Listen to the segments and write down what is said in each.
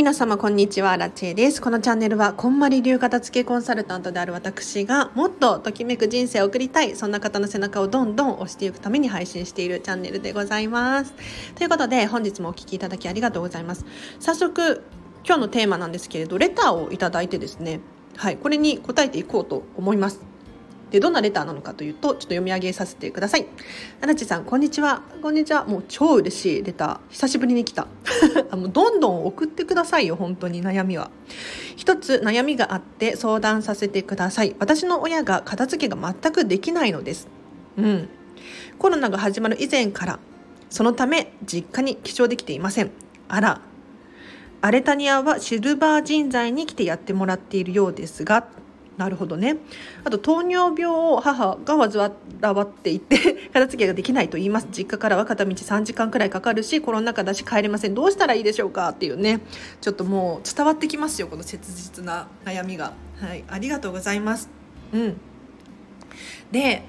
皆様こんにちは。ラチェです。このチャンネルはこんまり流片付けコンサルタントである私がもっとときめく人生を送りたいそんな方の背中をどんどん押していくために配信しているチャンネルでございます。ということで本日もお聴きいただきありがとうございます。早速今日のテーマなんですけれどレターをいただいてですね。はいこれに答えていこうと思います。でどんなレターなのかというとちょっと読み上げさせてください。ななちさんこんにちは。こんにちは。もう超嬉しいレター。久しぶりに来た。もうどんどん送ってくださいよ本当に。悩みは。一つ悩みがあって相談させてください。私の親が片付けが全くできないのです。うん。コロナが始まる以前からそのため実家に起床できていません。あら。アレタニアはシルバー人材に来てやってもらっているようですがなるほどね。あと糖尿病を母が患っていて 片付けができないと言います。実家からは片道3時間くらいかかるしコロナ禍だし帰れません。どうしたらいいでしょうか？っていうね。ちょっともう伝わってきますよこの切実な悩みが。はい。ありがとうございます。うん。で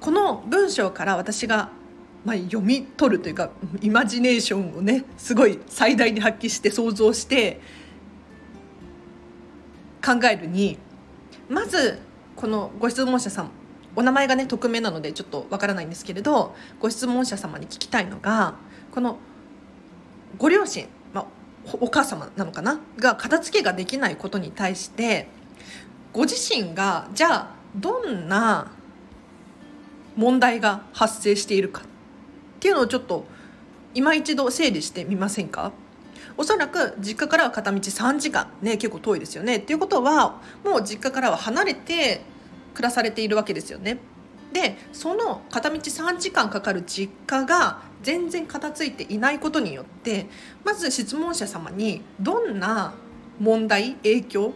この文章から私がまあ、読み取るというかイマジネーションをねすごい最大に発揮して想像して考えるにまずこのご質問者さんお名前がね匿名なのでちょっとわからないんですけれどご質問者様に聞きたいのがこのご両親、まあ、お母様なのかな？が片付けができないことに対してご自身がじゃあどんな問題が発生しているかっていうのをちょっと今一度整理してみませんか？おそらく実家からは片道3時間ね結構遠いですよねっていうことはもう実家からは離れて暮らされているわけですよね。でその片道3時間かかる実家が全然片付いていないことによってまず質問者様にどんな問題影響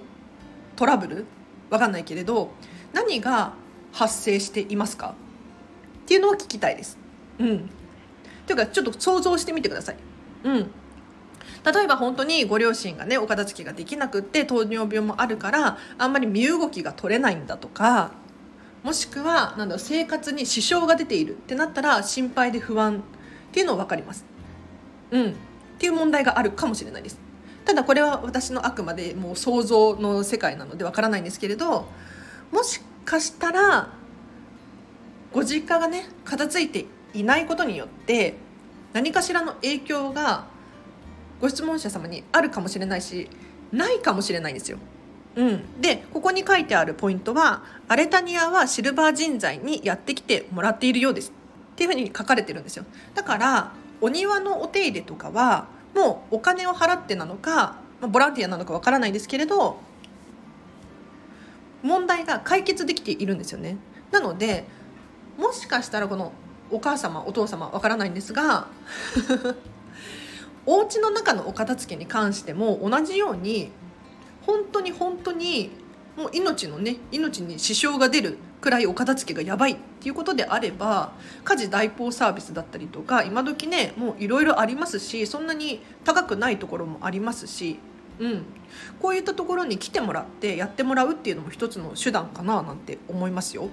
トラブル？わかんないけれど何が発生していますか？っていうのを聞きたいです。うん、というかちょっと想像してみてください。うん例えば本当にご両親がねお片付けができなくって糖尿病もあるからあんまり身動きが取れないんだとかもしくはなんだろう生活に支障が出ているってなったら心配で不安っていうのは分かります。うん、っていう問題があるかもしれないです。ただこれは私のあくまでもう想像の世界なのでわからないんですけれどもしかしたらご実家がね片付いていないことによって何かしらの影響がご質問者様にあるかもしれないしないかもしれないんですよ。うん、でここに書いてあるポイントは「アレタニアはシルバー人材にやってきてもらっているようです」っていうふうに書かれてるんですよ。だからお庭のお手入れとかはもうお金を払ってなのか、まあ、ボランティアなのかわからないですけれど問題が解決できているんですよね。なのでもしかしたらこのお母様お父様わからないんですがお家の中のお片付けに関しても同じように本当に本当にもう命のね命に支障が出るくらいお片付けがやばいっていうことであれば家事代行サービスだったりとか今時ねもういろいろありますしそんなに高くないところもありますし、うん、こういったところに来てもらってやってもらうっていうのも一つの手段かななんて思いますよ。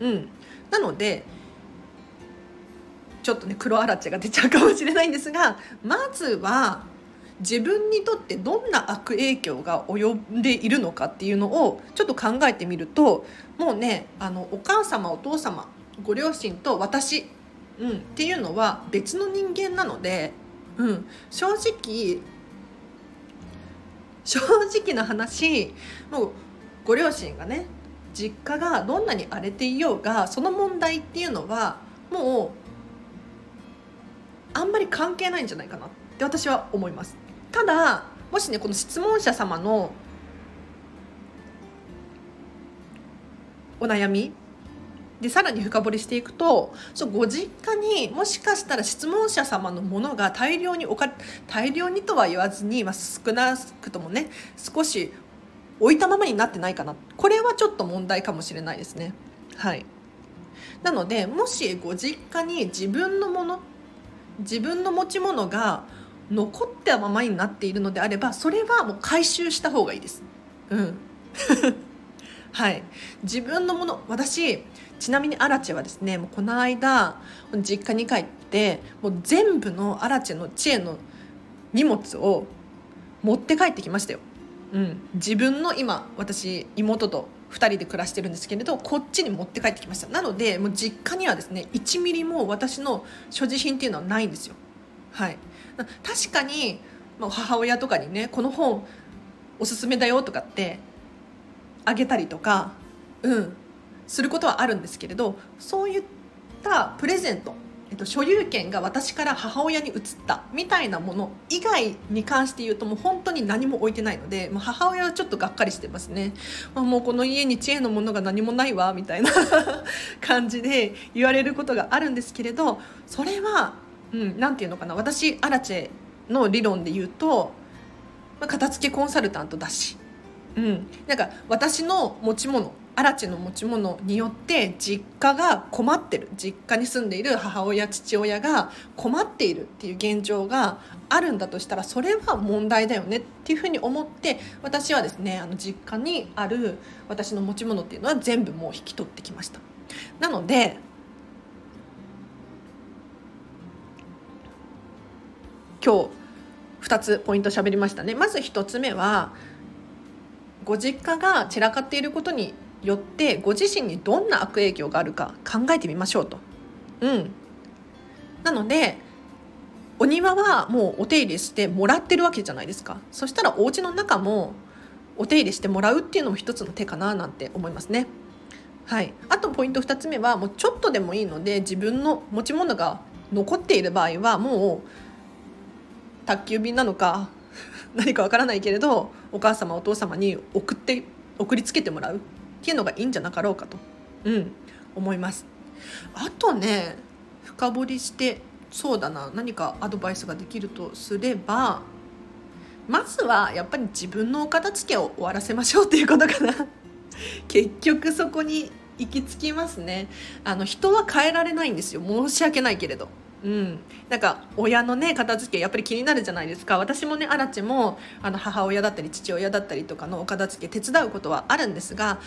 うん、なのでちょっとね黒あらちが出ちゃうかもしれないんですが まずは自分にとってどんな悪影響が及んでいるのかっていうのをちょっと考えてみるともうねあのお母様お父様ご両親と私、うん、っていうのは別の人間なので、うん、正直 正直な話もうご両親がね実家がどんなに荒れていようがその問題っていうのはもうあんまり関係ないんじゃないかなって私は思います。ただもしねこの質問者様のお悩みでさらに深掘りしていくとそうご実家にもしかしたら質問者様のものが大量に置か大量にとは言わずに、まあ、少なくともね少し置いたままになってないかな。これはちょっと問題かもしれないですね。はい。なのでもしご実家に自分のもの自分の持ち物が残ったままになっているのであればそれはもう回収した方がいいです。うん はい自分のもの私ちなみにアラチェはですねもうこの間実家に帰ってもう全部のアラチェの知恵の荷物を持って帰ってきましたよ。うん、自分の今私妹と2人で暮らしてるんですけれどこっちに持って帰ってきました。なのでもう実家にはですね1ミリも私の所持品っていうのはないんですよ。はい。確かに母親とかにねこの本おすすめだよとかってあげたりとかうんすることはあるんですけれどそういったプレゼントえっと、所有権が私から母親に移ったみたいなもの以外に関して言うともう本当に何も置いてないのでもう母親はちょっとがっかりしてますね、まあ、もうこの家に知恵のものが何もないわみたいな 感じで言われることがあるんですけれどそれは何、うん、て言うのかな。私アラチェの理論で言うと、まあ、片付けコンサルタントだし、うん、なんか私の持ち物アラチの持ち物によって実家が困ってる。実家に住んでいる母親父親が困っているっていう現状があるんだとしたらそれは問題だよねっていうふうに思って私はですねあの実家にある私の持ち物っていうのは全部もう引き取ってきました。なので今日2つポイント喋りましたね。まず1つ目はご実家が散らかっていることによってご自身にどんな悪影響があるか考えてみましょうと。うん、なのでお庭はもうお手入れしてもらってるわけじゃないですかそしたらお家の中もお手入れしてもらうっていうのも一つの手かななんて思いますね。はい、あとポイント2つ目はもうちょっとでもいいので自分の持ち物が残っている場合はもう宅急便なのか 何かわからないけれどお母様お父様に送って送りつけてもらうっていうのがいいんじゃなかろうかと、うん、思います。あとね深掘りしてそうだな何かアドバイスができるとすればまずはやっぱり自分のお片付けを終わらせましょうっていうことかな。結局そこに行き着きますね。あの人は変えられないんですよ。申し訳ないけれどうん、なんか親のね片付けやっぱり気になるじゃないですか私もねアラチもあの母親だったり父親だったりとかのお片付け手伝うことはあるんですが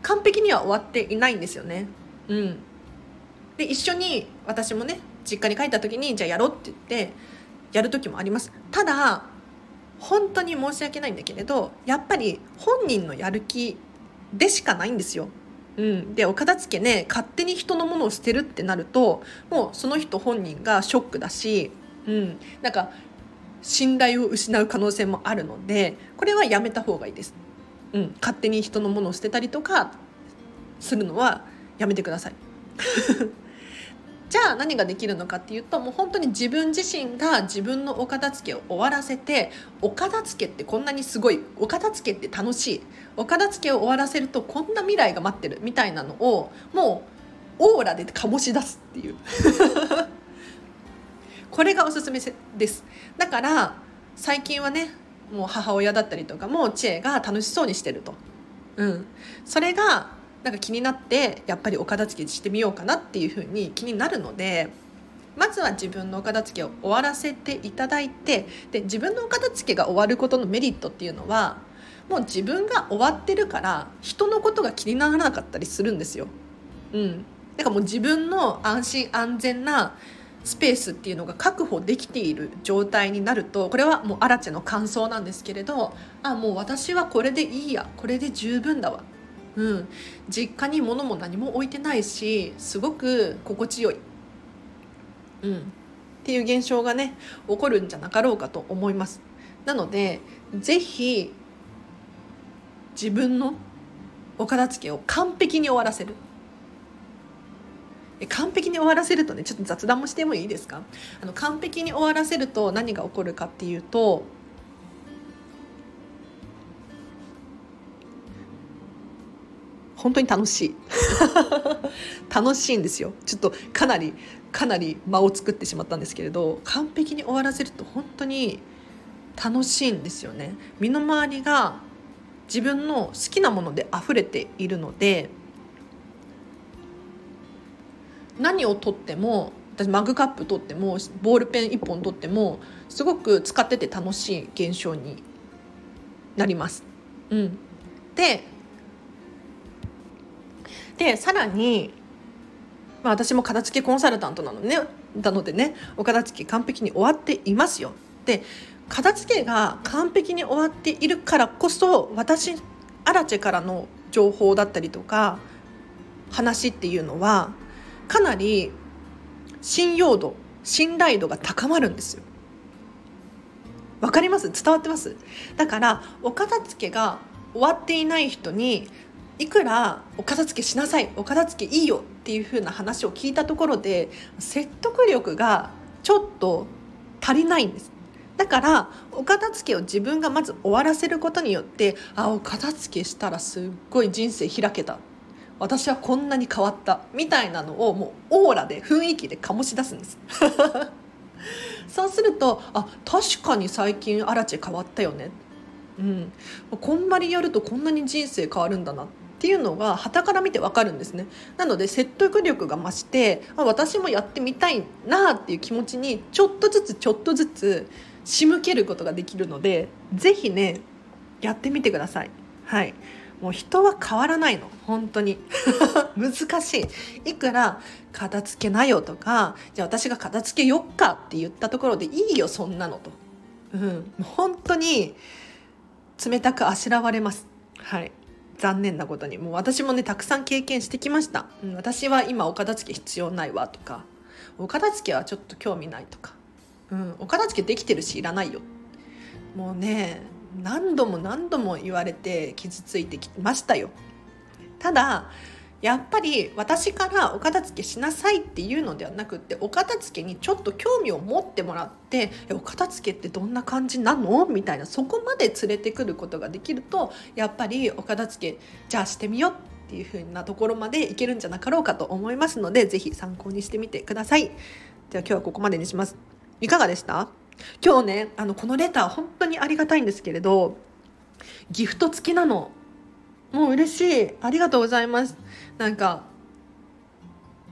完璧には終わっていないんですよね。うん、で一緒に私もね実家に帰った時にじゃあやろうって言ってやる時もあります。ただ本当に申し訳ないんだけれどやっぱり本人のやる気でしかないんですよ。うん、でお片付けね勝手に人のものを捨てるってなるともうその人本人がショックだし、うん、なんか信頼を失う可能性もあるのでこれはやめた方がいいです、うん、勝手に人のものを捨てたりとかするのはやめてください。じゃあ何ができるのかっていうともう本当に自分自身が自分のお片付けを終わらせてお片付けってこんなにすごいお片付けって楽しいお片付けを終わらせるとこんな未来が待ってるみたいなのをもうオーラで醸し出すっていう。これがおすすめです。だから最近はねもう母親だったりとかも知恵が楽しそうにしてると、うん、それがなんか気になってやっぱりお片付けしてみようかなっていうふうに気になるのでまずは自分のお片付けを終わらせていただいてで自分のお片付けが終わることのメリットっていうのはもう自分が終わってるから人のことが気にならなかったりするんですよ。うん、だかもう自分の安心安全なスペースっていうのが確保できている状態になるとこれはもうアラチェの感想なんですけれどあもう私はこれでいいやこれで十分だわうん、実家に物も何も置いてないしすごく心地よい、うん、っていう現象がね起こるんじゃなかろうかと思います。なので是非自分のお片付けを完璧に終わらせる。完璧に終わらせるとねちょっと雑談もしてもいいですか？あの完璧に終わらせると何が起こるかっていうと本当に楽しい。楽しいんですよ。ちょっとかなりかなり間を作ってしまったんですけれど完璧に終わらせると本当に楽しいんですよね。身の回りが自分の好きなもので溢れているので何をとっても私マグカップ取ってもボールペン1本取ってもすごく使ってて楽しい現象になります。うん、ででさらに、まあ、私も片付けコンサルタントなの,、ね、なのでねお片付け完璧に終わっていますよ。で片付けが完璧に終わっているからこそ私アラチェからの情報だったりとか話っていうのはかなり信用度信頼度が高まるんですよ。わかります？伝わってます？だからお片付けが終わっていない人にいくらお片付けしなさいお片付けいいよっていう風な話を聞いたところで説得力がちょっと足りないんです。だからお片付けを自分がまず終わらせることによってあお片付けしたらすっごい人生開けた。私はこんなに変わった。みたいなのをもうオーラで雰囲気で醸し出すんです。そうするとあ確かに最近アラチェ変わったよね。うん。こんまりやるとこんなに人生変わるんだな。っていうのが旗から見てわかるんですね。なので説得力が増してあ私もやってみたいなっていう気持ちにちょっとずつちょっとずつ仕向けることができるので是非ねやってみてください。はい。もう人は変わらないの。本当に。難しい。いくら片付けなよとかじゃあ私が片付けよっかって言ったところでいいよそんなのと、うん、本当に冷たくあしらわれます。はい。残念なことに。もう私もねたくさん経験してきました、うん、私は今お片付け必要ないわとか。お片付けはちょっと興味ないとか、うん、お片付けできてるしいらないよ。もうね何度も何度も言われて傷ついてきましたよ。ただやっぱり私からお片付けしなさいっていうのではなくってお片付けにちょっと興味を持ってもらってお片付けってどんな感じなの？みたいなそこまで連れてくることができるとやっぱりお片付けじゃあしてみようっていう風なところまでいけるんじゃなかろうかと思いますので是非参考にしてみてください。では今日はここまでにします。いかがでした？今日ねあのこのレター本当にありがたいんですけれどギフト付きなの。もう嬉しい。ありがとうございます。なんか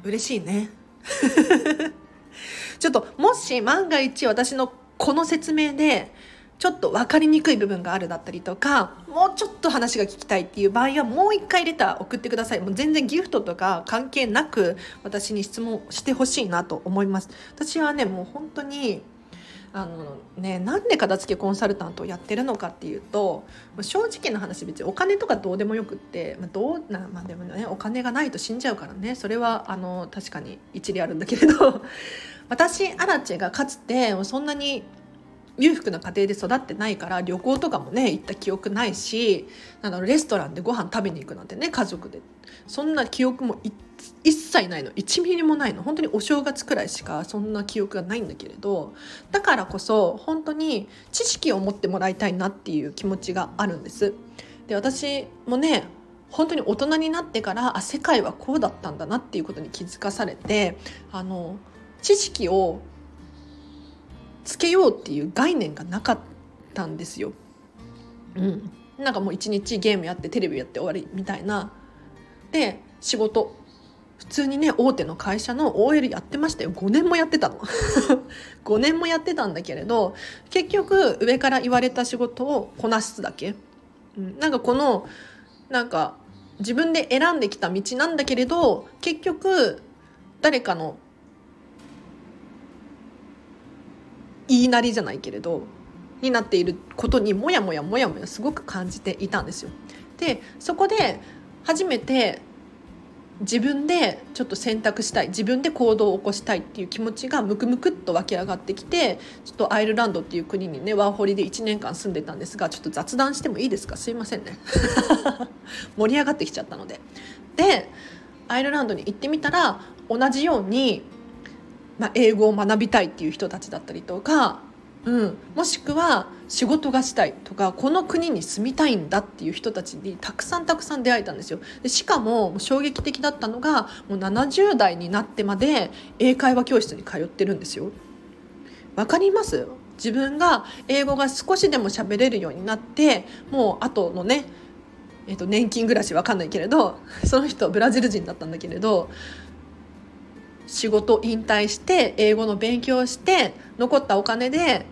嬉しいね。ちょっともし万が一私のこの説明でちょっと分かりにくい部分があるだったりとかもうちょっと話が聞きたいっていう場合はもう一回レター送ってください。もう全然ギフトとか関係なく私に質問してほしいなと思います。私はねもう本当にあのねなんで片付けコンサルタントをやってるのかっていうと正直な話別にお金とかどうでもよくって、まあ、どうなまあでもねお金がないと死んじゃうからね。それはあの確かに一理あるんだけれど。私アラチェがかつてそんなに裕福な家庭で育ってないから旅行とかもね行った記憶ないしなんだろうレストランでご飯食べに行くなんてね家族で。そんな記憶も一切ないの。1ミリもないの。本当にお正月くらいしかそんな記憶がないんだけれどだからこそ本当に知識を持ってもらいたいなっていう気持ちがあるんです。で私もね本当に大人になってからあ世界はこうだったんだなっていうことに気づかされてあの知識をつけようっていう概念がなかったんですよ。うん、なんかもう一日ゲームやってテレビやって終わりみたいな。で仕事。普通にね大手の会社の OL やってましたよ。5年もやってたの。5年もやってたんだけれど結局上から言われた仕事をこなすだけ、うん、なんかこのなんか自分で選んできた道なんだけれど結局誰かの言いなりじゃないけれどになっていることにもやもやもやもやすごく感じていたんですよ。でそこで初めて自分でちょっと選択したい自分で行動を起こしたいっていう気持ちがムクムクっと湧き上がってきてちょっとアイルランドっていう国にねワーホリで1年間住んでたんですがちょっと雑談してもいいですか？すいませんね。盛り上がってきちゃったので。でアイルランドに行ってみたら同じようにまあ、英語を学びたいっていう人たちだったりとか、うん、もしくは仕事がしたいとかこの国に住みたいんだっていう人たちにたくさんたくさん出会えたんですよ。でしかも衝撃的だったのがもう70代になってまで英会話教室に通ってるんですよ。わかります？自分が英語が少しでも喋れるようになってもう後のねえー、と年金暮らしわかんないけれどその人ブラジル人だったんだけれど仕事引退して英語の勉強して残ったお金で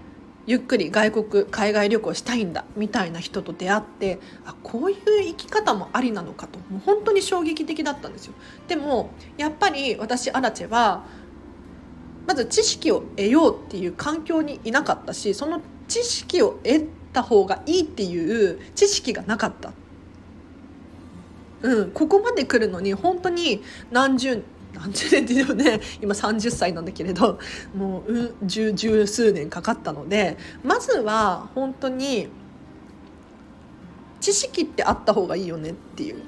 ゆっくり外国海外旅行したいんだみたいな人と出会ってあこういう生き方もありなのかともう本当に衝撃的だったんですよでもやっぱり私アラチェはまず知識を得ようっていう環境にいなかったしその知識を得た方がいいっていう知識がなかった。うん、ここまで来るのに本当に何十何十年っていうね 今30歳なんだけれどもう、十十数年かかったのでまずは本当に知識ってあった方がいいよねっていう。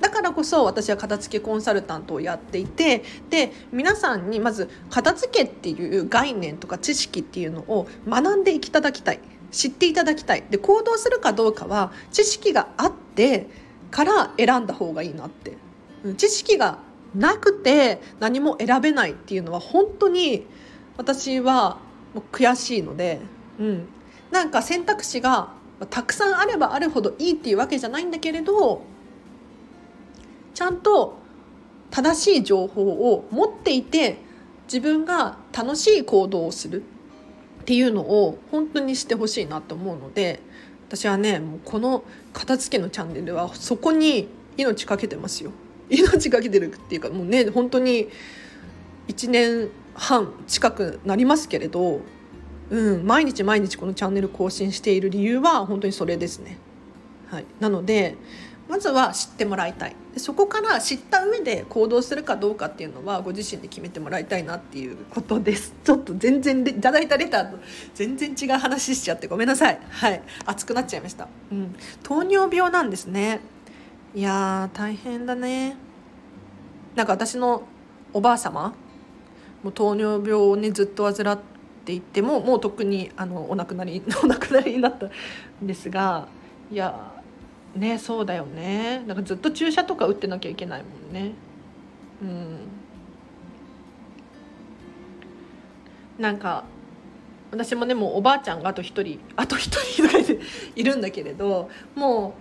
だからこそ私は片付けコンサルタントをやっていてで皆さんにまず片付けっていう概念とか知識っていうのを学んでいただきたい。知っていただきたい。で行動するかどうかは知識があってから選んだ方がいいなって。知識がなくて何も選べないっていうのは本当に私は悔しいので、うん、なんか選択肢がたくさんあればあるほどいいっていうわけじゃないんだけれどちゃんと正しい情報を持っていて自分が楽しい行動をするっていうのを本当にしてほしいなと思うので私はねもうこの片付けのチャンネルはそこに命かけてますよ。命かけてるっていうかもうね本当に1年半近くなりますけれど、うん、毎日毎日このチャンネル更新している理由は本当にそれですね。はい、なのでまずは知ってもらいたい。でそこから知った上で行動するかどうかっていうのはご自身で決めてもらいたいなっていうことです。ちょっと全然いただいたレターと全然違う話しちゃってごめんなさい。はい。熱くなっちゃいました、うん、糖尿病なんですね。いや大変だね。なんか私のおばあ様もう糖尿病をねずっと患っていてももう特にあのお亡くなり お亡くなりになったんですがいやねそうだよね。なんかずっと注射とか打ってなきゃいけないもんね。うん。なんか私もねもうおばあちゃんがあと一人あと一人とかいるんだけれども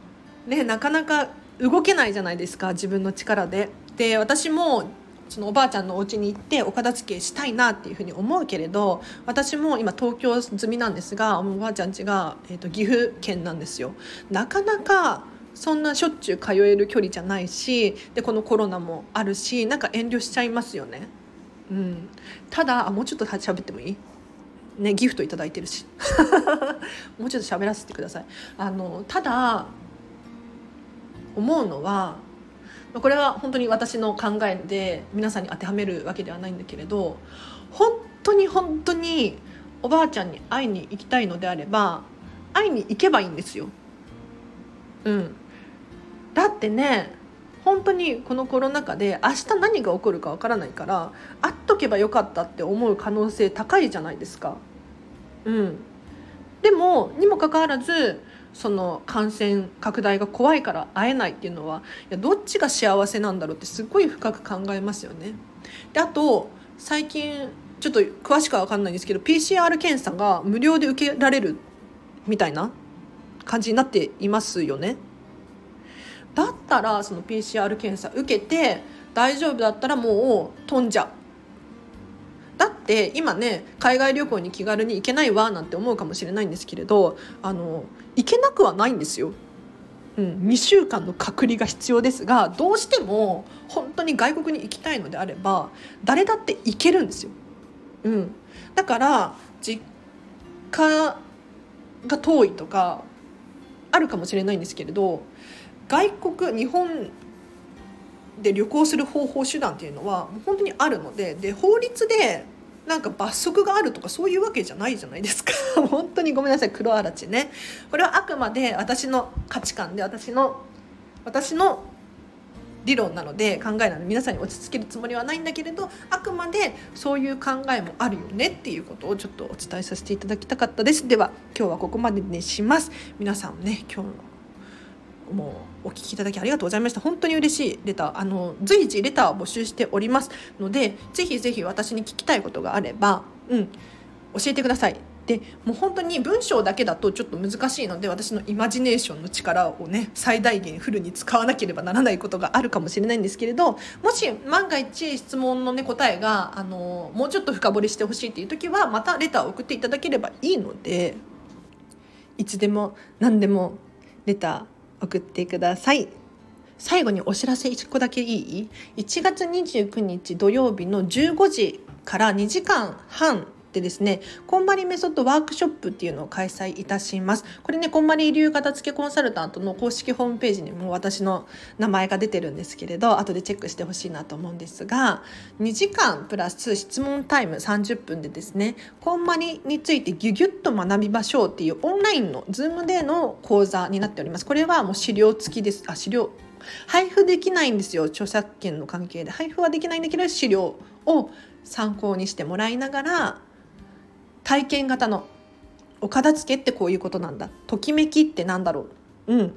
うねなかなか動けないじゃないですか自分の力で。で私もそのおばあちゃんのお家に行ってお片付けしたいなっていうふうに思うけれど私も今東京済みなんですがおばあちゃん家が、えーと、岐阜県なんですよ。なかなかそんなしょっちゅう通える距離じゃないしでこのコロナもあるしなんか遠慮しちゃいますよね。うん、ただあもうちょっと喋ってもいい？ねギフト頂いてるし もうちょっと喋らせてください。あのただ思うのはこれは本当に私の考えで皆さんに当てはめるわけではないんだけれど本当に本当におばあちゃんに会いに行きたいのであれば会いに行けばいいんですよ。うん、だってね本当にこのコロナ禍で明日何が起こるかわからないから会っとけばよかったって思う可能性高いじゃないですか。うん、でもにもかかわらずその感染拡大が怖いから会えないっていうのはいやどっちが幸せなんだろうってすごい深く考えますよね。であと最近ちょっと詳しくは分かんないんですけど PCR 検査が無料で受けられるみたいな感じになっていますよね。だったらその PCR 検査受けて大丈夫だったらもう飛んじゃうだって今ね海外旅行に気軽に行けないわなんて思うかもしれないんですけれどあの行けなくはないんですよ。うん、2週間の隔離が必要ですがどうしても本当に外国に行きたいのであれば誰だって行けるんですよ。うん、だから実家が遠いとかあるかもしれないんですけれど外国日本で旅行する方法手段っていうのはもう本当にあるのでで法律でなんか罰則があるとかそういうわけじゃないじゃないですか。本当にごめんなさい黒あらちね。これはあくまで私の価値観で私の私の理論なので考えなので皆さんに落ち着けるつもりはないんだけれどあくまでそういう考えもあるよねっていうことをちょっとお伝えさせていただきたかったです。では今日はここまでにします。皆さんね今日のもうお聞きいただきありがとうございました。本当に嬉しいレター。あの随時レターを募集しておりますのでぜひぜひ私に聞きたいことがあればうん教えてください。でもう本当に文章だけだとちょっと難しいので私のイマジネーションの力をね最大限フルに使わなければならないことがあるかもしれないんですけれどもし万が一質問の、ね、答えがあのもうちょっと深掘りしてほしいっていう時はまたレターを送っていただければいいのでいつでも何でもレター送ってください最後にお知らせ1個だけいい ?1 月29日土曜日の15時から2時間半でですねこんまりメソッドワークショップっていうのを開催いたします。これねこんまり流片付けコンサルタントの公式ホームページにも私の名前が出てるんですけれど後でチェックしてほしいなと思うんですが2時間プラス質問タイム30分でですねこんまりについてギュギュッと学びましょうっていうオンラインの Zoom での講座になっております。これはもう資料付きです。あ資料配布できないんですよ著作権の関係で。配布はできないんだけど資料を参考にしてもらいながら体験型のお片付けってこういうことなんだ。ときめきってなんだろう、うん、っ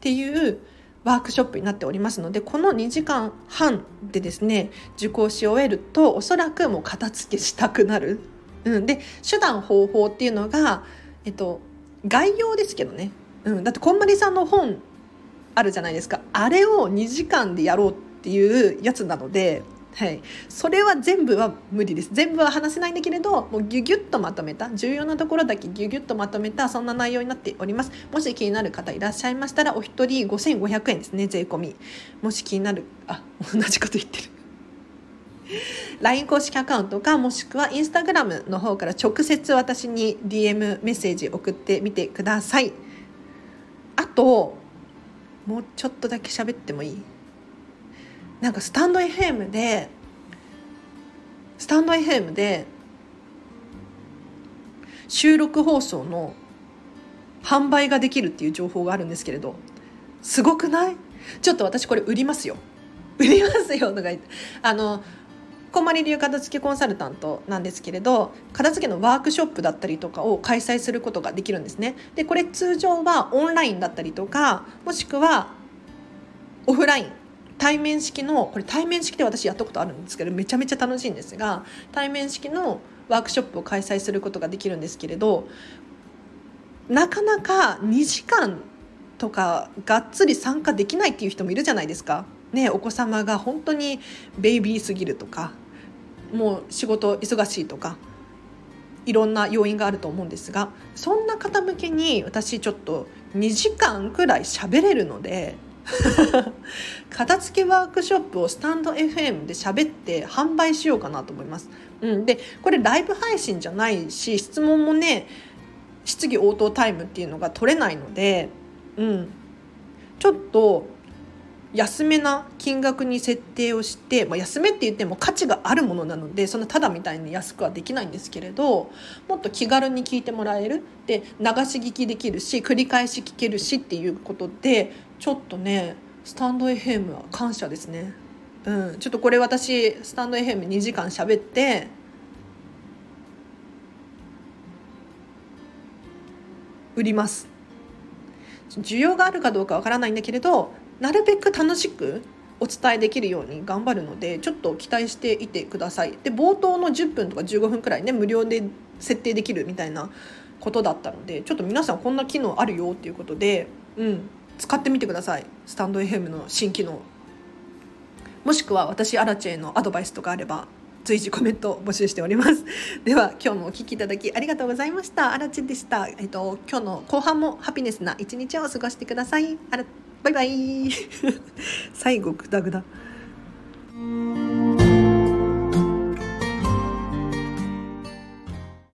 ていうワークショップになっておりますのでこの2時間半でですね受講し終えるとおそらくもう片付けしたくなる、うん、で手段方法っていうのが、えっと、概要ですけどね、うん、だってこんまりさんの本あるじゃないですか。あれを2時間でやろうっていうやつなのではい、それは全部は無理です。全部は話せないんだけれどもうギュギュッとまとめた。重要なところだけギュギュッとまとめたそんな内容になっております。もし気になる方いらっしゃいましたらお一人5500円ですね税込み。もし気になるあ同じこと言ってる。LINE 公式アカウントかもしくは Instagram の方から直接私に DM メッセージ送ってみてください。あともうちょっとだけ喋ってもいい？なんかスタンド FM でスタンド FM で収録放送の販売ができるっていう情報があるんですけれどすごくない？ちょっと私これ売りますよ。売りますよとか言って。あのこまり流片付けコンサルタントなんですけれど片付けのワークショップだったりとかを開催することができるんですね。でこれ通常はオンラインだったりとかもしくはオフライン。対面式のこれ対面式で私やったことあるんですけどめちゃめちゃ楽しいんですが対面式のワークショップを開催することができるんですけれどなかなか2時間とかがっつり参加できないっていう人もいるじゃないですか。ね、お子様が本当にベイビーすぎるとかもう仕事忙しいとかいろんな要因があると思うんですがそんな方向けに私ちょっと2時間くらい喋れるので 片付けワークショップをスタンド FM で喋って販売しようかなと思います。うん、でこれライブ配信じゃないし質問もね質疑応答タイムっていうのが取れないので、うん、ちょっと安めな金額に設定をして、まあ、安めって言っても価値があるものなのでそんなただみたいに安くはできないんですけれどもっと気軽に聞いてもらえる。で流し聞きできるし繰り返し聞けるしっていうことでちょっとねスタンド FM は感謝ですね。うん、ちょっとこれ私スタンド FM2 時間喋って売ります。需要があるかどうかわからないんだけれどなるべく楽しくお伝えできるように頑張るのでちょっと期待していてください。で冒頭の10分とか15分くらいね無料で設定できるみたいなことだったのでちょっと皆さんこんな機能あるよっていうことでうん。使ってみてください。スタンド FM の新機能。もしくは私アラチェのアドバイスとかあれば随時コメント募集しております。では今日もお聞きいただきありがとうございましたアラチェでした。えっと今日の後半もハピネスな一日を過ごしてください。あらバイバイ。最後グダグダ。